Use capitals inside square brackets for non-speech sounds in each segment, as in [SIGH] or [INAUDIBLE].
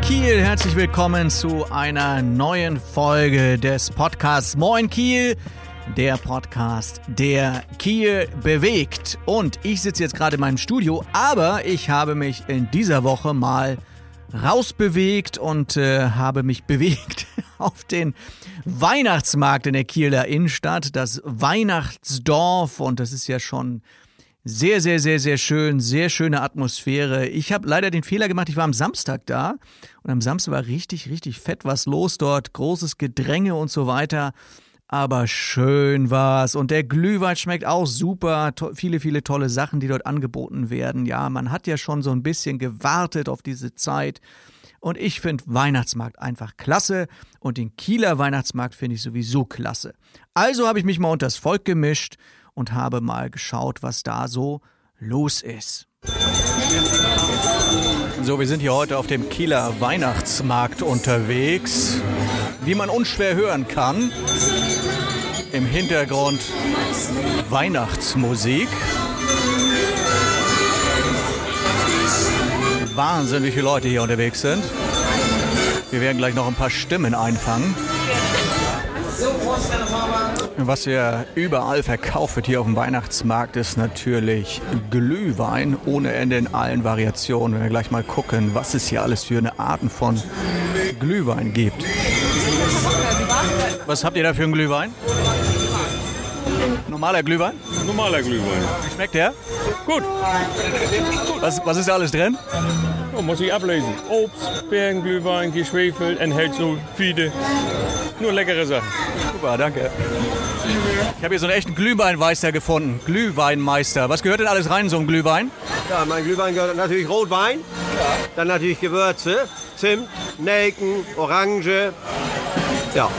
Kiel, herzlich willkommen zu einer neuen Folge des Podcasts Moin Kiel, der Podcast, der Kiel bewegt. Und ich sitze jetzt gerade in meinem Studio, aber ich habe mich in dieser Woche mal rausbewegt und äh, habe mich [LAUGHS] bewegt auf den Weihnachtsmarkt in der Kieler Innenstadt, das Weihnachtsdorf und das ist ja schon sehr, sehr, sehr, sehr schön, sehr schöne Atmosphäre. Ich habe leider den Fehler gemacht, ich war am Samstag da und am Samstag war richtig, richtig fett was los dort, großes Gedränge und so weiter. Aber schön war's und der Glühwein schmeckt auch super. To viele, viele tolle Sachen, die dort angeboten werden. Ja, man hat ja schon so ein bisschen gewartet auf diese Zeit. Und ich finde Weihnachtsmarkt einfach klasse und den Kieler Weihnachtsmarkt finde ich sowieso klasse. Also habe ich mich mal unter das Volk gemischt und habe mal geschaut, was da so los ist. So, wir sind hier heute auf dem Kieler Weihnachtsmarkt unterwegs. Wie man unschwer hören kann, im Hintergrund Weihnachtsmusik. Wahnsinn, wie viele Leute hier unterwegs sind. Wir werden gleich noch ein paar Stimmen einfangen. Was ja überall verkauft wird hier auf dem Weihnachtsmarkt ist natürlich Glühwein ohne Ende in allen Variationen. Wenn wir gleich mal gucken, was es hier alles für eine Arten von Glühwein gibt. Was habt ihr da für einen Glühwein? Normaler Glühwein? Normaler Glühwein. Wie schmeckt der? Gut. Was, was ist da alles drin? Oh, muss ich ablesen. Obst, Beerenglühwein, geschwefelt, enthält Sulfide. Nur leckere Sachen. Super, danke. Ich habe hier so einen echten Glühweinmeister gefunden. Glühweinmeister. Was gehört denn alles rein in so einen Glühwein? Ja, mein Glühwein gehört natürlich Rotwein, dann natürlich Gewürze, Zimt, Nelken, Orange. Ja,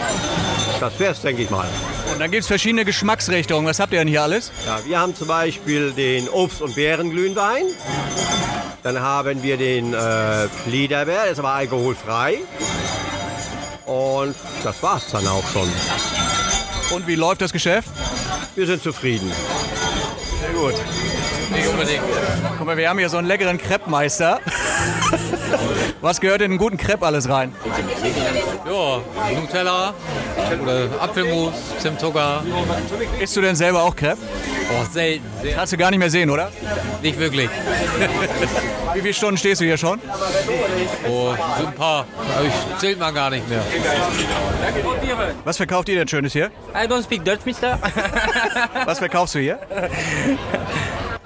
das wär's, denke ich mal. Und dann gibt es verschiedene Geschmacksrichtungen. Was habt ihr denn hier alles? Ja, wir haben zum Beispiel den Obst- und Beerenglühwein. Dann haben wir den äh, Fliederbär, der ist aber alkoholfrei. Und das war's dann auch schon. Und wie läuft das Geschäft? Wir sind zufrieden. Sehr gut. Nicht unbedingt. Guck mal, wir haben hier so einen leckeren Crepe-Meister. [LAUGHS] Was gehört in einen guten Crepe alles rein? Ja, Nutella oder Apfelmus, Zimtzucker. Isst du denn selber auch Crepe? Oh, selten. Sehr, Kannst du gar nicht mehr sehen, oder? nicht wirklich. [LAUGHS] Wie viele Stunden stehst du hier schon? Oh, so ein paar. Aber ich zählt man gar nicht mehr. Was verkauft ihr denn Schönes hier? I don't speak Dutch, mister. [LAUGHS] Was verkaufst du hier?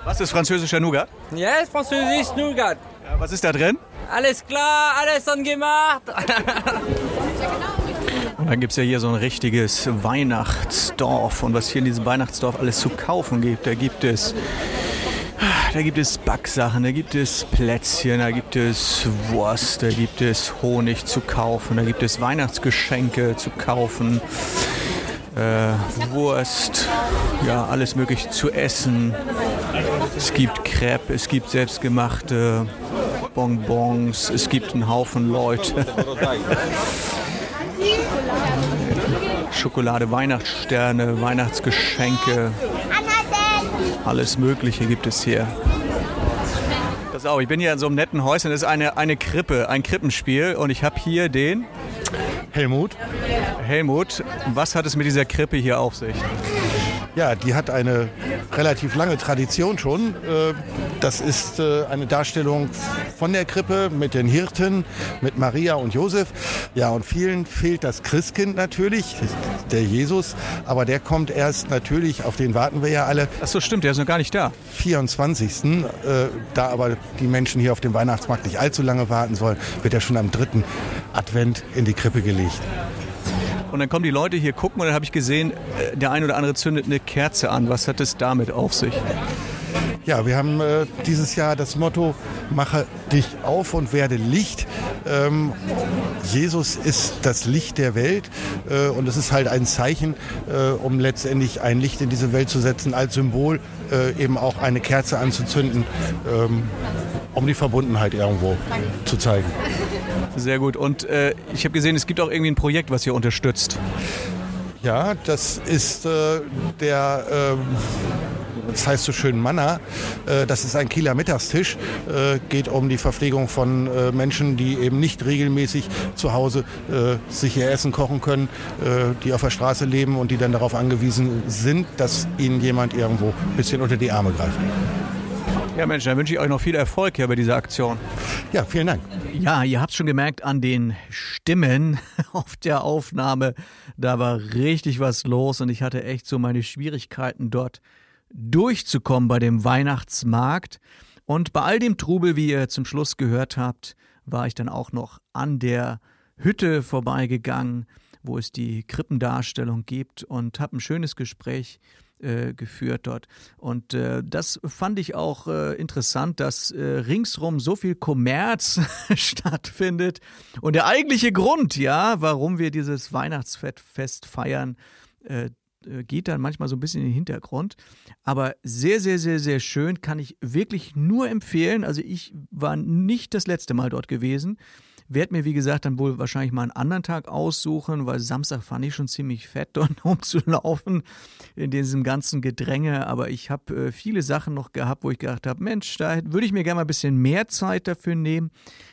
Was ist französischer Nougat? yes, Französisch, Nougat. Ja, Was ist da drin? Alles klar, alles schon gemacht. Und [LAUGHS] dann gibt es ja hier so ein richtiges Weihnachtsdorf. Und was hier in diesem Weihnachtsdorf alles zu kaufen gibt, da gibt es. Da gibt es Backsachen, da gibt es Plätzchen, da gibt es Wurst, da gibt es Honig zu kaufen, da gibt es Weihnachtsgeschenke zu kaufen, äh, Wurst, ja, alles mögliche zu essen. Es gibt Crepe, es gibt selbstgemachte Bonbons, es gibt einen Haufen Leute. [LAUGHS] Schokolade, Weihnachtssterne, Weihnachtsgeschenke. Alles Mögliche gibt es hier. Pass auf, ich bin hier in so einem netten Häuschen. Das ist eine, eine Krippe, ein Krippenspiel. Und ich habe hier den Helmut. Helmut. Was hat es mit dieser Krippe hier auf sich? Ja, die hat eine relativ lange Tradition schon. Äh, Das ist äh, eine Darstellung von der Krippe mit den Hirten, mit Maria und Josef. Ja, und vielen fehlt das Christkind natürlich, der Jesus. Aber der kommt erst natürlich, auf den warten wir ja alle, Ach so, stimmt, der ist noch gar nicht da. 24. Äh, Da aber die Menschen hier auf dem Weihnachtsmarkt nicht allzu lange warten sollen, wird er schon am dritten Advent in die Krippe gelegt. Und dann kommen die Leute hier gucken und dann habe ich gesehen, äh, der ein oder andere zündet eine Kerze an. Was hat es damit auf sich? Ja, wir haben äh, dieses Jahr das Motto, mache dich auf und werde Licht. Ähm, Jesus ist das Licht der Welt äh, und es ist halt ein Zeichen, äh, um letztendlich ein Licht in diese Welt zu setzen, als Symbol äh, eben auch eine Kerze anzuzünden, ähm, um die Verbundenheit irgendwo zu zeigen. Sehr gut. Und äh, ich habe gesehen, es gibt auch irgendwie ein Projekt, was ihr unterstützt. Ja, das ist äh, der ähm, das heißt so schön Manna. Äh, das ist ein Kieler Mittagstisch. Äh, geht um die Verpflegung von äh, Menschen, die eben nicht regelmäßig zu Hause sich ihr Essen kochen können, die auf der Straße leben und die dann darauf angewiesen sind, dass ihnen jemand irgendwo ein bisschen unter die Arme greift. Ja, Mensch, dann wünsche ich euch noch viel Erfolg hier bei dieser Aktion. Ja, vielen Dank. Ja, ihr habt schon gemerkt an den Stimmen [LAUGHS] auf der Aufnahme, da war richtig was los und ich hatte echt so meine Schwierigkeiten dort durchzukommen bei dem Weihnachtsmarkt. Und bei all dem Trubel, wie ihr zum Schluss gehört habt, war ich dann auch noch an der Hütte vorbeigegangen, wo es die Krippendarstellung gibt und habe ein schönes Gespräch äh, geführt dort. Und äh, das fand ich auch äh, interessant, dass äh, ringsrum so viel Kommerz [LAUGHS] stattfindet. Und der eigentliche Grund, ja, warum wir dieses Weihnachtsfest feiern, äh, geht dann manchmal so ein bisschen in den Hintergrund. Aber sehr, sehr, sehr, sehr schön, kann ich wirklich nur empfehlen. Also ich war nicht das letzte Mal dort gewesen. Werde mir, wie gesagt, dann wohl wahrscheinlich mal einen anderen Tag aussuchen, weil Samstag fand ich schon ziemlich fett, [LAUGHS] dort rumzulaufen in diesem ganzen Gedränge. Aber ich habe äh, viele Sachen noch gehabt, wo ich gedacht habe, Mensch, da würde ich mir gerne mal ein bisschen mehr Zeit dafür nehmen.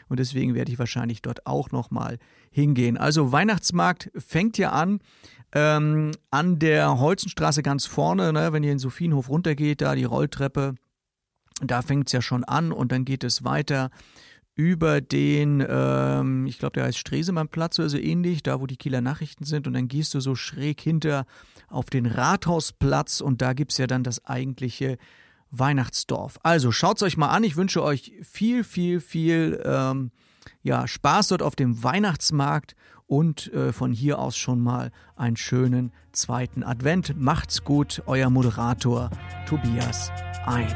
Und deswegen werde ich wahrscheinlich dort auch noch mal hingehen. Also Weihnachtsmarkt fängt ja an. Ähm, an der Holzenstraße ganz vorne, ne, wenn ihr in Sophienhof runtergeht, da die Rolltreppe, da fängt es ja schon an und dann geht es weiter über den, ähm, ich glaube, der heißt Stresemannplatz oder so ähnlich, da wo die Kieler Nachrichten sind und dann gehst du so schräg hinter auf den Rathausplatz und da gibt es ja dann das eigentliche Weihnachtsdorf. Also schaut es euch mal an, ich wünsche euch viel, viel, viel ähm, ja, Spaß dort auf dem Weihnachtsmarkt und äh, von hier aus schon mal einen schönen zweiten Advent. Macht's gut, euer Moderator Tobias ein.